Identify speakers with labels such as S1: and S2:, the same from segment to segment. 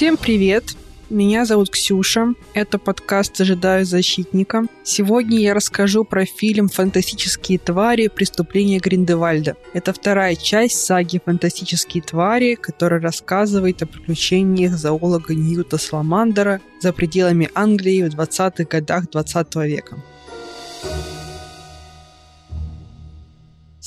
S1: Всем привет! Меня зовут Ксюша. Это подкаст «Ожидаю защитника». Сегодня я расскажу про фильм «Фантастические твари. Преступления Гриндевальда». Это вторая часть саги «Фантастические твари», которая рассказывает о приключениях зоолога Ньюта Саламандера за пределами Англии в 20-х годах 20 века.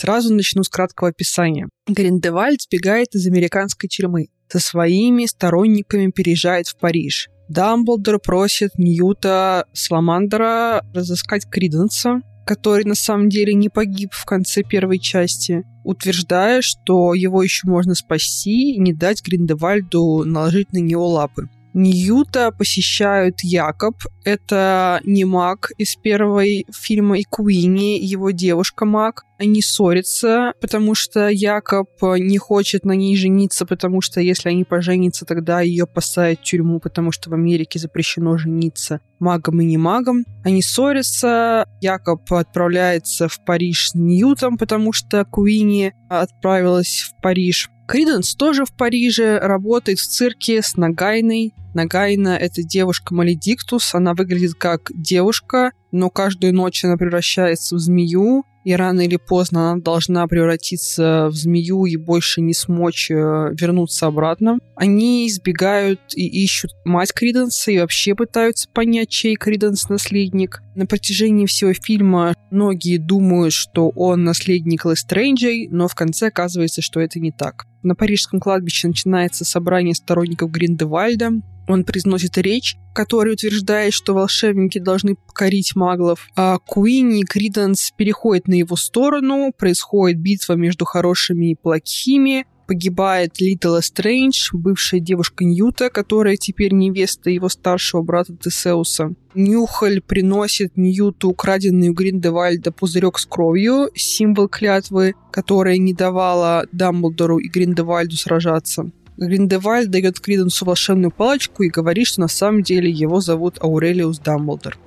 S1: Сразу начну с краткого описания. Гриндевальд сбегает из американской тюрьмы. Со своими сторонниками переезжает в Париж. Дамблдор просит Ньюта Сламандера разыскать Криденса, который на самом деле не погиб в конце первой части, утверждая, что его еще можно спасти и не дать Гриндевальду наложить на него лапы. Ньюта посещают Якоб. Это не маг из первой фильма и Куини, его девушка маг. Они ссорятся, потому что Якоб не хочет на ней жениться, потому что если они поженятся, тогда ее посадят в тюрьму, потому что в Америке запрещено жениться магом и не магом. Они ссорятся, Якоб отправляется в Париж с Ньютом, потому что Куини отправилась в Париж. Криденс тоже в Париже, работает в цирке с Нагайной. Нагайна — это девушка Маледиктус. Она выглядит как девушка, но каждую ночь она превращается в змею, и рано или поздно она должна превратиться в змею и больше не смочь э, вернуться обратно. Они избегают и ищут мать Криденса и вообще пытаются понять, чей Криденс наследник. На протяжении всего фильма многие думают, что он наследник Лестрейнджей, но в конце оказывается, что это не так. На парижском кладбище начинается собрание сторонников Гриндевальда. Он произносит речь, который утверждает, что волшебники должны покорить маглов. А Куинни и Криденс переходят на его сторону, происходит битва между хорошими и плохими, погибает Литл Стрэндж, бывшая девушка Ньюта, которая теперь невеста его старшего брата Тесеуса. Нюхаль приносит Ньюту украденный у Гриндевальда пузырек с кровью, символ клятвы, которая не давала Дамблдору и Гриндевальду сражаться. Гриндевальд дает Криденсу волшебную палочку и говорит, что на самом деле его зовут Аурелиус Дамблдор.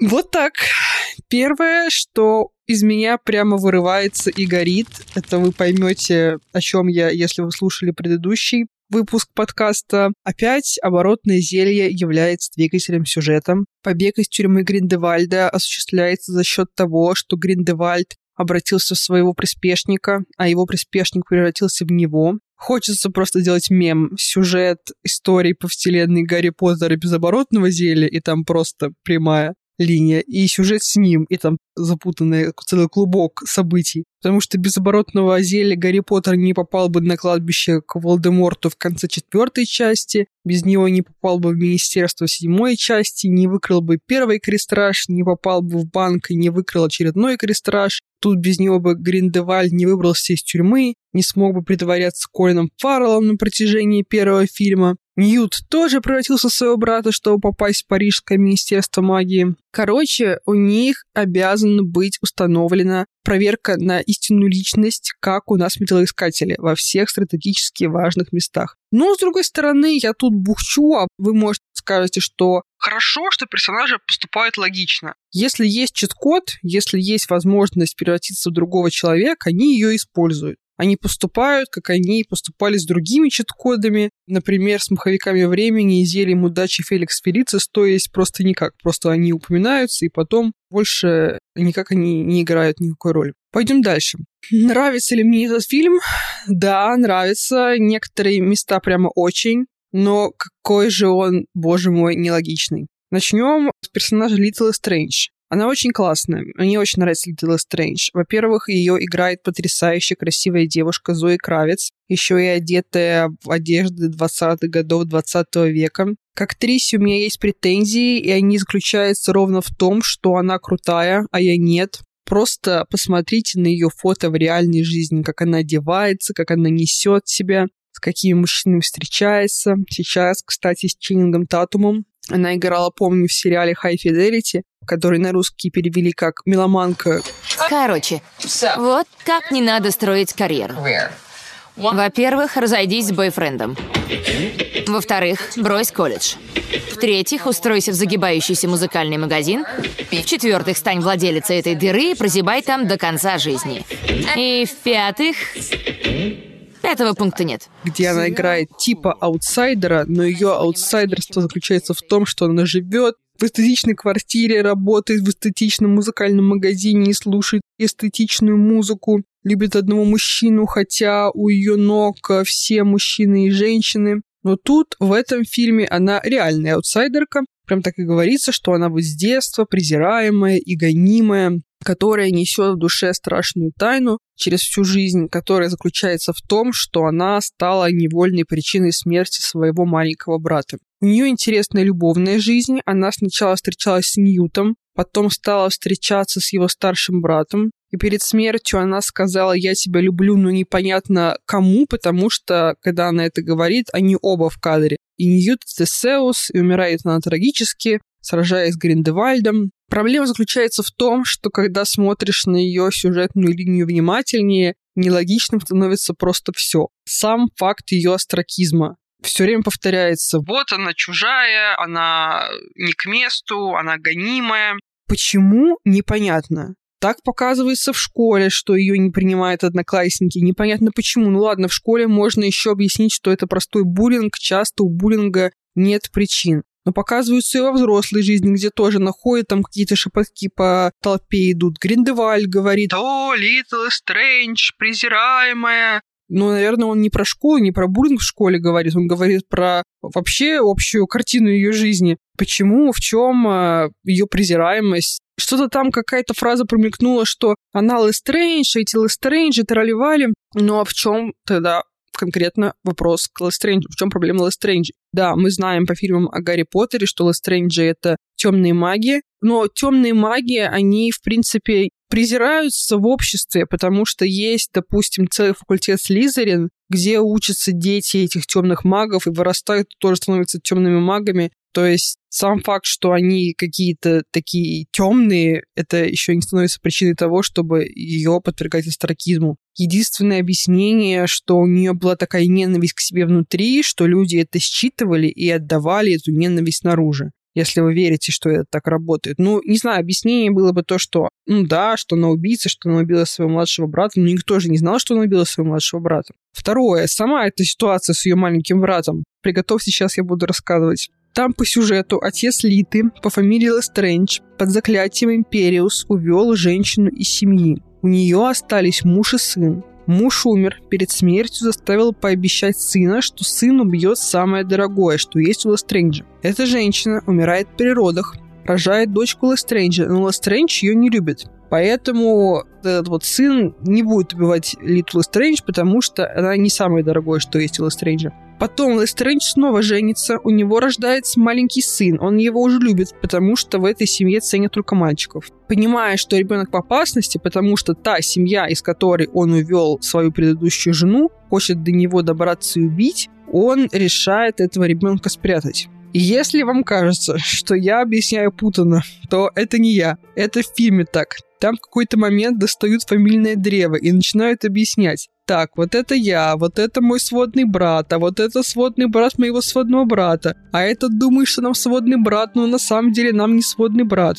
S1: Вот так. Первое, что из меня прямо вырывается и горит, это вы поймете, о чем я, если вы слушали предыдущий выпуск подкаста. Опять оборотное зелье является двигателем сюжета. Побег из тюрьмы Гриндевальда осуществляется за счет того, что Гриндевальд обратился в своего приспешника, а его приспешник превратился в него. Хочется просто делать мем, сюжет истории по вселенной Гарри Поттера без оборотного зелья, и там просто прямая линия, и сюжет с ним, и там запутанный целый клубок событий. Потому что без оборотного зелья Гарри Поттер не попал бы на кладбище к Волдеморту в конце четвертой части, без него не попал бы в Министерство седьмой части, не выкрал бы первый крестраж, не попал бы в банк и не выкрал очередной крестраж. Тут без него бы Гриндевальд не выбрался из тюрьмы, не смог бы притворяться Колином Фарреллом на протяжении первого фильма. Ньют тоже превратился в своего брата, чтобы попасть в Парижское министерство магии. Короче, у них обязана быть установлена проверка на истинную личность, как у нас металлоискатели, во всех стратегически важных местах. Но, с другой стороны, я тут бухчу, а вы, может, скажете, что хорошо, что персонажи поступают логично. Если есть чит-код, если есть возможность превратиться в другого человека, они ее используют они поступают, как они поступали с другими чит-кодами, например, с маховиками времени и зельем удачи Феликс Фелицис, то есть просто никак, просто они упоминаются, и потом больше никак они не играют никакой роли. Пойдем дальше. Нравится ли мне этот фильм? Да, нравится. Некоторые места прямо очень, но какой же он, боже мой, нелогичный. Начнем с персонажа Литл Стрэндж. Она очень классная. Мне очень нравится Литл Стрэндж. Во-первых, ее играет потрясающе красивая девушка Зои Кравец, еще и одетая в одежды 20-х годов 20 века. К актрисе у меня есть претензии, и они заключаются ровно в том, что она крутая, а я нет. Просто посмотрите на ее фото в реальной жизни, как она одевается, как она несет себя, с какими мужчинами встречается. Сейчас, кстати, с Ченнингом Татумом. Она играла, помню, в сериале High Fidelity, который на русский перевели как «Меломанка».
S2: Короче, вот как не надо строить карьеру. Во-первых, разойдись с бойфрендом. Во-вторых, брось колледж. В-третьих, устройся в загибающийся музыкальный магазин. В-четвертых, стань владелицей этой дыры и прозябай там до конца жизни. И в-пятых, Этого пункта нет.
S1: Где она играет типа аутсайдера, но ее аутсайдерство заключается в том, что она живет в эстетичной квартире, работает в эстетичном музыкальном магазине и слушает эстетичную музыку, любит одного мужчину, хотя у ее ног все мужчины и женщины. Но тут, в этом фильме, она реальная аутсайдерка. Прям так и говорится, что она вот с детства презираемая и гонимая, которая несет в душе страшную тайну через всю жизнь, которая заключается в том, что она стала невольной причиной смерти своего маленького брата. У нее интересная любовная жизнь. Она сначала встречалась с Ньютом, потом стала встречаться с его старшим братом. И перед смертью она сказала, я тебя люблю, но непонятно кому, потому что, когда она это говорит, они оба в кадре. И Ньют Тесеус, и умирает она трагически, сражаясь с Гриндевальдом. Проблема заключается в том, что когда смотришь на ее сюжетную линию внимательнее, нелогичным становится просто все. Сам факт ее астракизма. Все время повторяется, вот она чужая, она не к месту, она гонимая. Почему? Непонятно. Так показывается в школе, что ее не принимают одноклассники. Непонятно почему. Ну ладно, в школе можно еще объяснить, что это простой буллинг. Часто у буллинга нет причин. Но показываются и во взрослой жизни, где тоже находят там какие-то шепотки по толпе идут. Гриндевальд говорит, о, Лита Лестрейндж, презираемая. Ну, наверное, он не про школу, не про буллинг в школе говорит, он говорит про вообще общую картину ее жизни. Почему, в чем э, ее презираемость? Что-то там какая-то фраза промелькнула, что она Лестрейндж, эти Лестрейнджи тролливали. Ну а в чем тогда конкретно вопрос к Лестрейнджу? В чем проблема Лестрейнджа? Да, мы знаем по фильмам о Гарри Поттере, что Лестрейнджи — это темные маги, но темные маги, они, в принципе, презираются в обществе, потому что есть, допустим, целый факультет Слизерин, где учатся дети этих темных магов и вырастают, тоже становятся темными магами. То есть сам факт, что они какие-то такие темные, это еще не становится причиной того, чтобы ее подвергать остракизму. Единственное объяснение, что у нее была такая ненависть к себе внутри, что люди это считывали и отдавали эту ненависть наружу если вы верите, что это так работает. Ну, не знаю, объяснение было бы то, что, ну да, что она убийца, что она убила своего младшего брата, но никто же не знал, что она убила своего младшего брата. Второе, сама эта ситуация с ее маленьким братом. Приготовьте, сейчас я буду рассказывать. Там по сюжету отец Литы по фамилии Лестрендж под заклятием Империус увел женщину из семьи. У нее остались муж и сын. Муж умер, перед смертью заставил пообещать сына, что сын убьет самое дорогое, что есть у Лестренджа. Эта женщина умирает при родах, рожает дочку Лестренджа, но Лестрендж ее не любит. Поэтому этот вот сын не будет убивать Литл Стрэндж, потому что она не самое дорогое, что есть у Лестренджа. Потом Лестрэндж снова женится, у него рождается маленький сын, он его уже любит, потому что в этой семье ценят только мальчиков. Понимая, что ребенок в опасности, потому что та семья, из которой он увел свою предыдущую жену, хочет до него добраться и убить, он решает этого ребенка спрятать. Если вам кажется, что я объясняю путано, то это не я. Это в фильме так. Там в какой-то момент достают фамильное древо и начинают объяснять так, вот это я, вот это мой сводный брат, а вот это сводный брат моего сводного брата, а этот думает, что нам сводный брат, но на самом деле нам не сводный брат.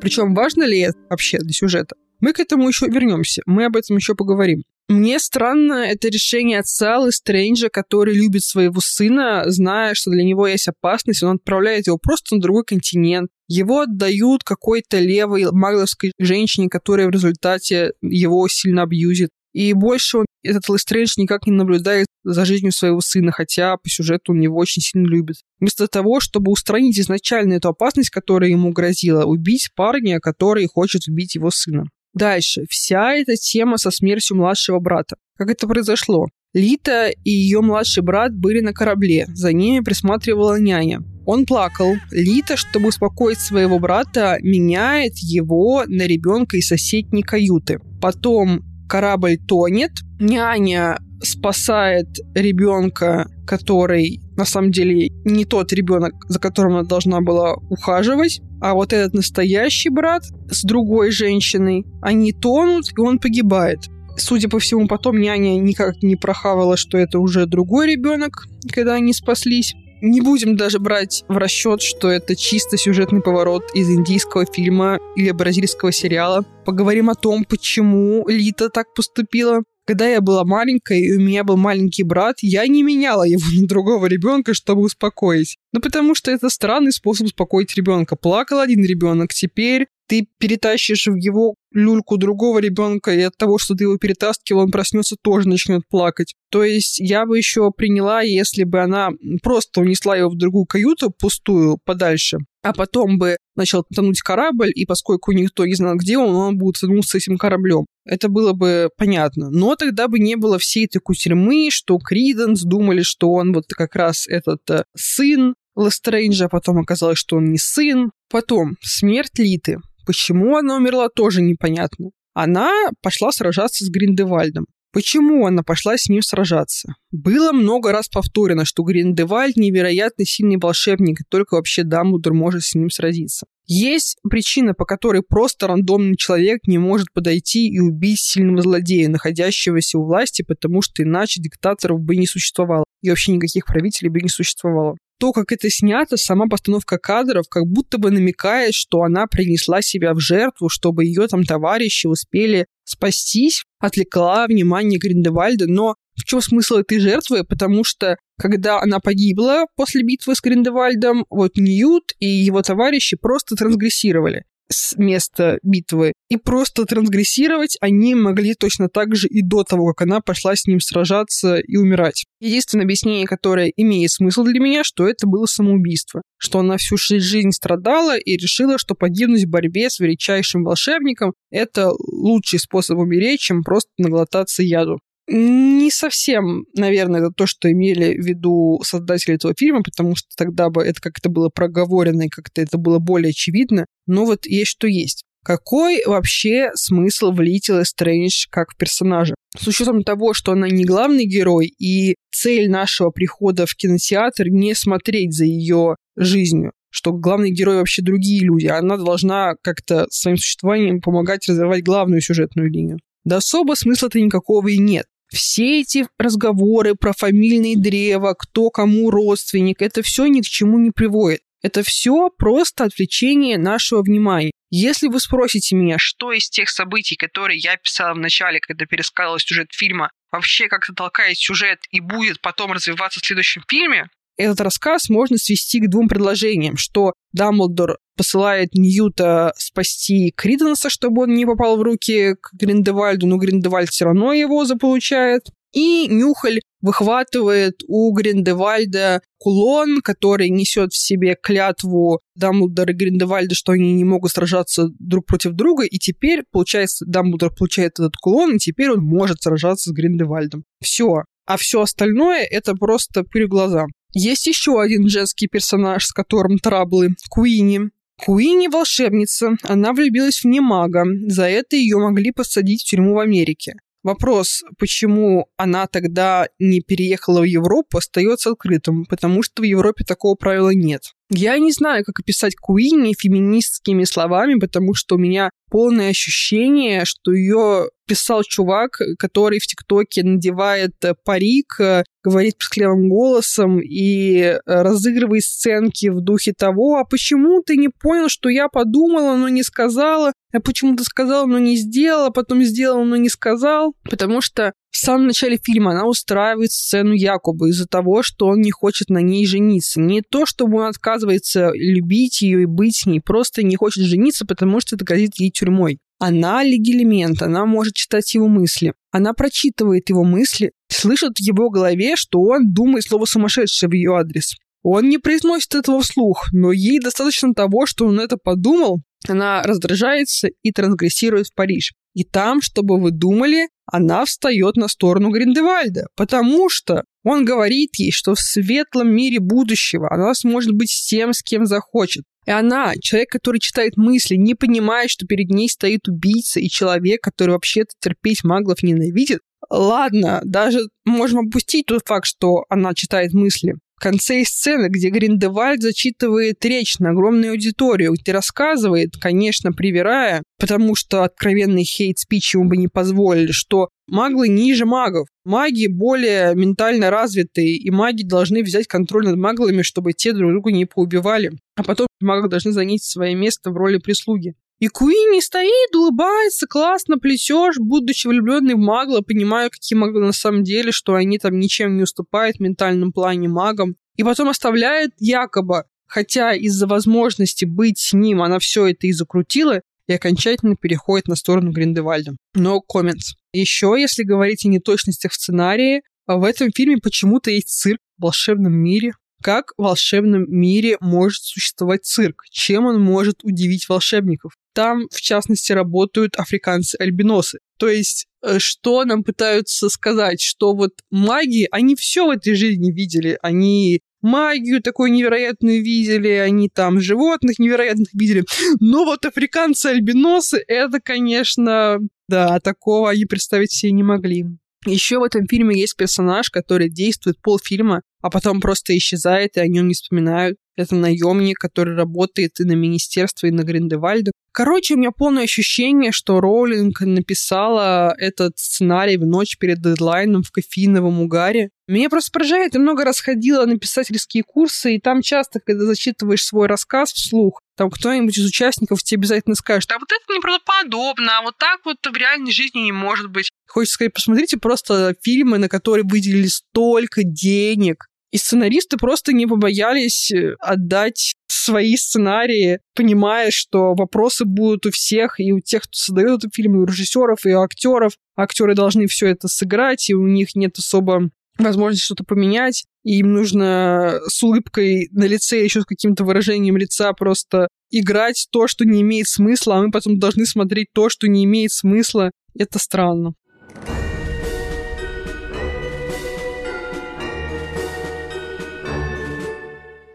S1: Причем важно ли это вообще для сюжета? Мы к этому еще вернемся, мы об этом еще поговорим. Мне странно это решение отца Стрэнджа, который любит своего сына, зная, что для него есть опасность, он отправляет его просто на другой континент. Его отдают какой-то левой магловской женщине, которая в результате его сильно абьюзит. И больше он, этот Лестрэндж никак не наблюдает за жизнью своего сына, хотя по сюжету он его очень сильно любит. Вместо того, чтобы устранить изначально эту опасность, которая ему грозила, убить парня, который хочет убить его сына. Дальше. Вся эта тема со смертью младшего брата. Как это произошло? Лита и ее младший брат были на корабле. За ними присматривала няня. Он плакал. Лита, чтобы успокоить своего брата, меняет его на ребенка из соседней каюты. Потом корабль тонет, няня спасает ребенка, который на самом деле не тот ребенок, за которым она должна была ухаживать, а вот этот настоящий брат с другой женщиной, они тонут, и он погибает. Судя по всему, потом няня никак не прохавала, что это уже другой ребенок, когда они спаслись. Не будем даже брать в расчет, что это чисто сюжетный поворот из индийского фильма или бразильского сериала. Поговорим о том, почему Лита так поступила. Когда я была маленькой, и у меня был маленький брат, я не меняла его на другого ребенка, чтобы успокоить. Ну, потому что это странный способ успокоить ребенка. Плакал один ребенок, теперь ты перетащишь в его люльку другого ребенка, и от того, что ты его перетаскивал, он проснется, тоже начнет плакать. То есть я бы еще приняла, если бы она просто унесла его в другую каюту, пустую, подальше, а потом бы начал тонуть корабль, и поскольку никто не знал, где он, он будет тонуться этим кораблем. Это было бы понятно. Но тогда бы не было всей этой кутерьмы, что Криденс думали, что он вот как раз этот э, сын Лестрейнджа, а потом оказалось, что он не сын. Потом смерть Литы. Почему она умерла, тоже непонятно. Она пошла сражаться с Гриндевальдом. Почему она пошла с ним сражаться? Было много раз повторено, что Гриндевальд невероятно сильный волшебник, и только вообще Дамблдор может с ним сразиться. Есть причина, по которой просто рандомный человек не может подойти и убить сильного злодея, находящегося у власти, потому что иначе диктаторов бы не существовало, и вообще никаких правителей бы не существовало то, как это снято, сама постановка кадров, как будто бы намекает, что она принесла себя в жертву, чтобы ее там товарищи успели спастись, отвлекла внимание Гриндевальда. Но в чем смысл этой жертвы? Потому что когда она погибла после битвы с Гриндевальдом, вот Ньют и его товарищи просто трансгрессировали с места битвы. И просто трансгрессировать они могли точно так же и до того, как она пошла с ним сражаться и умирать. Единственное объяснение, которое имеет смысл для меня, что это было самоубийство. Что она всю жизнь страдала и решила, что погибнуть в борьбе с величайшим волшебником – это лучший способ умереть, чем просто наглотаться яду. Не совсем, наверное, это то, что имели в виду создатели этого фильма, потому что тогда бы это как-то было проговорено и как-то это было более очевидно. Но вот есть что есть. Какой вообще смысл в Литл Стрэндж как в персонаже? С учетом того, что она не главный герой, и цель нашего прихода в кинотеатр не смотреть за ее жизнью, что главный герой вообще другие люди, она должна как-то своим существованием помогать развивать главную сюжетную линию. Да особо смысла-то никакого и нет. Все эти разговоры про фамильные древа, кто кому родственник, это все ни к чему не приводит. Это все просто отвлечение нашего внимания. Если вы спросите меня, что из тех событий, которые я писала в начале, когда пересказывала сюжет фильма, вообще как-то толкает сюжет и будет потом развиваться в следующем фильме, этот рассказ можно свести к двум предложениям, что Дамблдор посылает Ньюта спасти Криденса, чтобы он не попал в руки к Гриндевальду, но Гриндевальд все равно его заполучает. И Нюхаль выхватывает у Гриндевальда кулон, который несет в себе клятву Дамблдора и Гриндевальда, что они не могут сражаться друг против друга, и теперь, получается, Дамблдор получает этот кулон, и теперь он может сражаться с Гриндевальдом. Все. А все остальное — это просто пыль глаза. Есть еще один женский персонаж, с которым траблы — Куини. Куини волшебница, она влюбилась в немага, за это ее могли посадить в тюрьму в Америке. Вопрос, почему она тогда не переехала в Европу, остается открытым, потому что в Европе такого правила нет. Я не знаю, как описать Куини феминистскими словами, потому что у меня полное ощущение, что ее писал чувак, который в ТикТоке надевает э, парик, э, говорит писклявым голосом и э, разыгрывает сценки в духе того, а почему ты не понял, что я подумала, но не сказала, а почему ты сказала, но не сделала, потом сделала, но не сказал, потому что в самом начале фильма она устраивает сцену якобы из-за того, что он не хочет на ней жениться. Не то, чтобы он отказывается любить ее и быть с ней, просто не хочет жениться, потому что это грозит ей тюрьмой. Она легилемент, она может читать его мысли. Она прочитывает его мысли, слышит в его голове, что он думает слово сумасшедшее в ее адрес. Он не произносит этого вслух, но ей достаточно того, что он это подумал, она раздражается и трансгрессирует в Париж. И там, чтобы вы думали, она встает на сторону Гриндевальда, потому что он говорит ей, что в светлом мире будущего она сможет быть с тем, с кем захочет. И она, человек, который читает мысли, не понимает, что перед ней стоит убийца и человек, который вообще-то терпеть маглов ненавидит. Ладно, даже можем опустить тот факт, что она читает мысли конце сцены, где Гриндевальд зачитывает речь на огромную аудиторию, где рассказывает, конечно, привирая, потому что откровенный хейт-спич ему бы не позволили, что маглы ниже магов. Маги более ментально развитые, и маги должны взять контроль над маглами, чтобы те друг друга не поубивали. А потом маги должны занять свое место в роли прислуги. И Куинни стоит, улыбается, классно плетешь, будучи влюбленной в Магла, понимаю, какие Маглы на самом деле, что они там ничем не уступают в ментальном плане магам. И потом оставляет якобы, хотя из-за возможности быть с ним она все это и закрутила, и окончательно переходит на сторону Гриндевальда. Но comments. Еще, если говорить о неточностях в сценарии, в этом фильме почему-то есть цирк в волшебном мире, как в волшебном мире может существовать цирк? Чем он может удивить волшебников? Там, в частности, работают африканцы-альбиносы. То есть, э, что нам пытаются сказать? Что вот маги, они все в этой жизни видели. Они магию такую невероятную видели, они там животных невероятных видели. Но вот африканцы-альбиносы, это, конечно, да, такого они представить себе не могли. Еще в этом фильме есть персонаж, который действует полфильма, а потом просто исчезает, и о нем не вспоминают. Это наемник, который работает и на министерство, и на Гриндевальду. Короче, у меня полное ощущение, что Роулинг написала этот сценарий в ночь перед дедлайном в кофейновом угаре. Меня просто поражает, я много раз ходила на писательские курсы, и там часто, когда зачитываешь свой рассказ вслух, там кто-нибудь из участников тебе обязательно скажет, а вот это неправдоподобно, а вот так вот в реальной жизни не может быть. Хочется сказать, посмотрите просто фильмы, на которые выделили столько денег, и сценаристы просто не побоялись э, отдать свои сценарии, понимая, что вопросы будут у всех, и у тех, кто создает этот фильм, и у режиссеров, и у актеров. Актеры должны все это сыграть, и у них нет особо возможности что-то поменять, и им нужно с улыбкой на лице, еще с каким-то выражением лица просто играть то, что не имеет смысла, а мы потом должны смотреть то, что не имеет смысла. Это странно.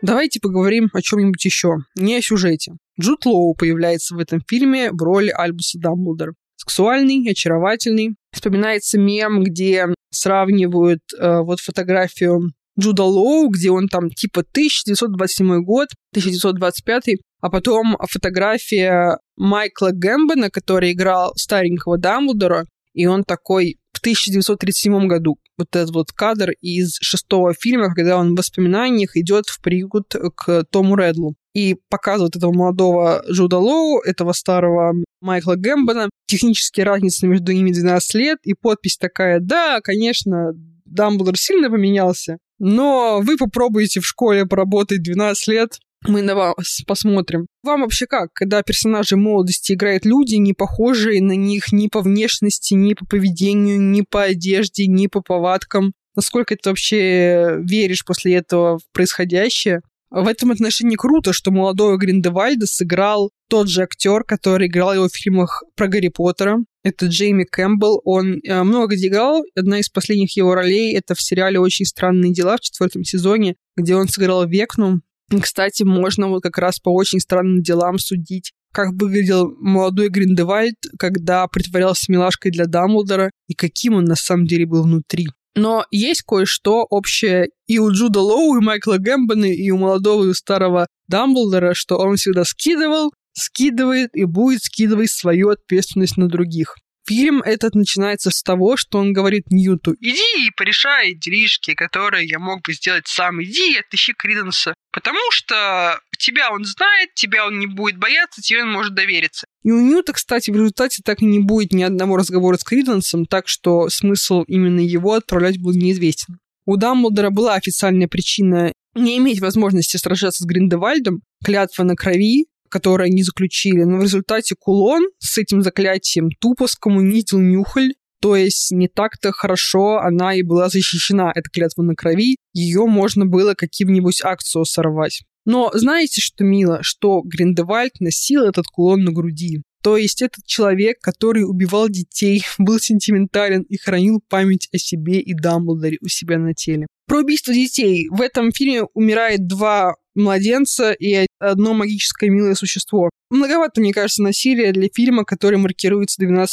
S1: Давайте поговорим о чем-нибудь еще, не о сюжете. Джуд Лоу появляется в этом фильме в роли Альбуса Дамблдора. Сексуальный, очаровательный. Вспоминается мем, где сравнивают э, вот фотографию Джуда Лоу, где он там типа 1927 год, 1925, а потом фотография Майкла Гэмбона, который играл старенького Дамблдора, и он такой в 1937 году. Вот этот вот кадр из шестого фильма, когда он в воспоминаниях идет в приют к Тому Редлу и показывает этого молодого Джуда Лоу, этого старого Майкла Гэмбона. Технические разницы между ними 12 лет, и подпись такая, да, конечно, Дамблдор сильно поменялся, но вы попробуете в школе поработать 12 лет, мы на вас посмотрим. Вам вообще как, когда персонажи молодости играют люди, не похожие на них ни по внешности, ни по поведению, ни по одежде, ни по повадкам? Насколько ты вообще веришь после этого в происходящее? В этом отношении круто, что молодого Гриндевальда сыграл тот же актер, который играл его в фильмах про Гарри Поттера. Это Джейми Кэмпбелл. Он э, много где играл. Одна из последних его ролей — это в сериале «Очень странные дела» в четвертом сезоне, где он сыграл Векну, кстати, можно вот как раз по очень странным делам судить, как выглядел молодой Гриндевальд, когда притворялся милашкой для Дамблдора, и каким он на самом деле был внутри. Но есть кое-что общее и у Джуда Лоу, и Майкла Гэмбона, и у молодого и у старого Дамблдора, что он всегда скидывал, скидывает и будет скидывать свою ответственность на других. Фильм этот начинается с того, что он говорит Ньюту, иди и порешай делишки, которые я мог бы сделать сам, иди и отыщи Криденса, потому что тебя он знает, тебя он не будет бояться, тебе он может довериться. И у Ньюта, кстати, в результате так и не будет ни одного разговора с Криденсом, так что смысл именно его отправлять был неизвестен. У Дамблдора была официальная причина не иметь возможности сражаться с Гриндевальдом, клятва на крови, которое они заключили. Но в результате кулон с этим заклятием тупо скоммунитил Нюхаль, то есть не так-то хорошо она и была защищена, эта клятва на крови. Ее можно было каким-нибудь акцию сорвать. Но знаете, что мило? Что Гриндевальд носил этот кулон на груди. То есть этот человек, который убивал детей, был сентиментален и хранил память о себе и Дамблдоре у себя на теле. Про убийство детей. В этом фильме умирает два младенца и одно магическое милое существо. Многовато, мне кажется, насилия для фильма, который маркируется 12+.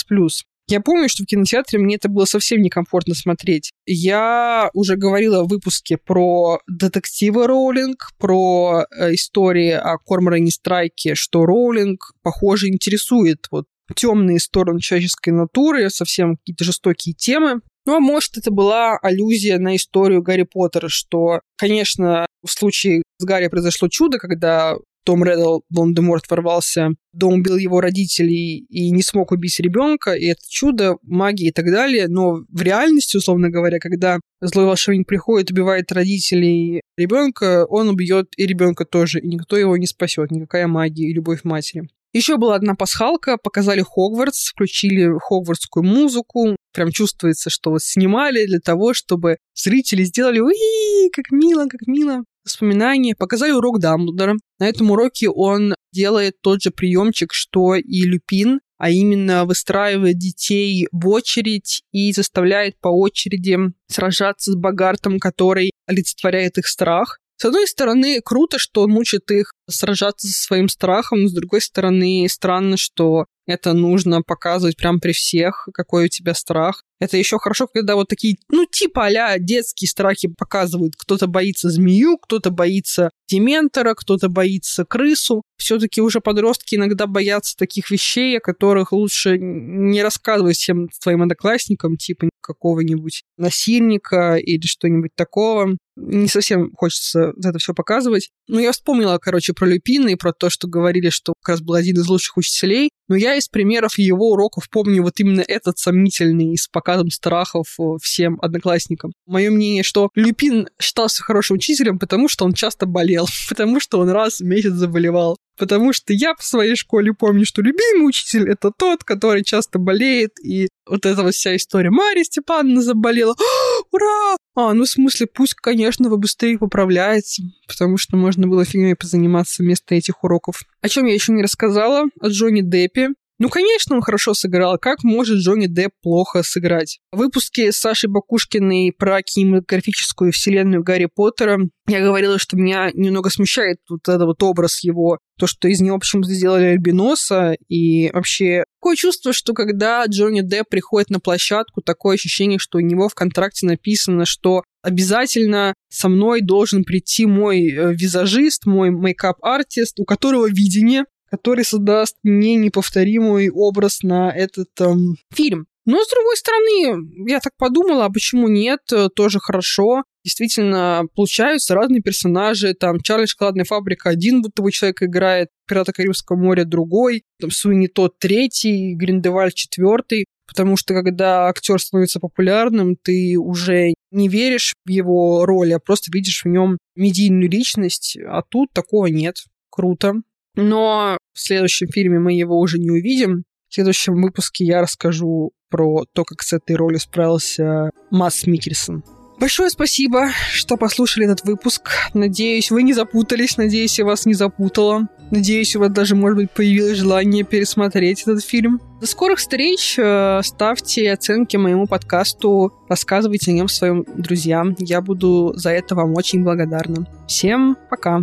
S1: Я помню, что в кинотеатре мне это было совсем некомфортно смотреть. Я уже говорила в выпуске про детективы Роулинг, про э, истории о Корморане Страйке, что Роулинг, похоже, интересует вот темные стороны человеческой натуры, совсем какие-то жестокие темы. Ну, а может, это была аллюзия на историю Гарри Поттера, что, конечно, в случае с Гарри произошло чудо, когда Том Реддл, Волан-де-Морт, ворвался дом, убил его родителей и не смог убить ребенка, и это чудо, магия и так далее. Но в реальности, условно говоря, когда злой волшебник приходит, убивает родителей ребенка, он убьет и ребенка тоже, и никто его не спасет, никакая магия и любовь матери. Еще была одна пасхалка, показали Хогвартс, включили хогвартскую музыку. Прям чувствуется, что вот снимали для того, чтобы зрители сделали «Уи, как мило, как мило» воспоминания, показали урок Дамблдора. На этом уроке он делает тот же приемчик, что и Люпин, а именно выстраивает детей в очередь и заставляет по очереди сражаться с Богартом, который олицетворяет их страх. С одной стороны, круто, что он учит их сражаться со своим страхом, с другой стороны, странно, что это нужно показывать прямо при всех, какой у тебя страх. Это еще хорошо, когда вот такие, ну, типа а детские страхи показывают. Кто-то боится змею, кто-то боится дементора, кто-то боится крысу. Все-таки уже подростки иногда боятся таких вещей, о которых лучше не рассказывать всем твоим одноклассникам, типа какого-нибудь насильника или что-нибудь такого. Не совсем хочется это все показывать. Но я вспомнила, короче, про Люпина и про то, что говорили, что как раз был один из лучших учителей. Но я из примеров его уроков помню вот именно этот сомнительный с показом страхов э, всем одноклассникам. Мое мнение, что Люпин считался хорошим учителем, потому что он часто болел, потому что он раз в месяц заболевал. Потому что я в своей школе помню, что любимый учитель — это тот, который часто болеет, и вот эта вот вся история. Мария Степановна заболела. Ура! А, ну в смысле, пусть, конечно, вы быстрее поправляется, потому что можно было фигней позаниматься вместо этих уроков. О чем я еще не рассказала? О Джонни Деппе. Ну, конечно, он хорошо сыграл. Как может Джонни Депп плохо сыграть? В выпуске с Сашей Бакушкиной про кинематографическую вселенную Гарри Поттера я говорила, что меня немного смущает вот этот вот образ его, то, что из него почему-то сделали альбиноса, и вообще такое чувство, что когда Джонни Депп приходит на площадку, такое ощущение, что у него в контракте написано, что обязательно со мной должен прийти мой э, визажист, мой мейкап-артист, у которого видение, который создаст мне неповторимый образ на этот эм, фильм. Но, с другой стороны, я так подумала, а почему нет? Тоже хорошо. Действительно, получаются разные персонажи. Там Чарли Шоколадная фабрика один будто бы человек играет, Пираты Карибского моря другой, там Суини тот третий, Гриндевальд четвертый. Потому что когда актер становится популярным, ты уже не веришь в его роль, а просто видишь в нем медийную личность, а тут такого нет. Круто. Но в следующем фильме мы его уже не увидим. В следующем выпуске я расскажу про то, как с этой ролью справился Масс Микельсон. Большое спасибо, что послушали этот выпуск. Надеюсь, вы не запутались, надеюсь, я вас не запутала. Надеюсь, у вас даже, может быть, появилось желание пересмотреть этот фильм. До скорых встреч. Э, ставьте оценки моему подкасту, рассказывайте о нем своим друзьям. Я буду за это вам очень благодарна. Всем пока.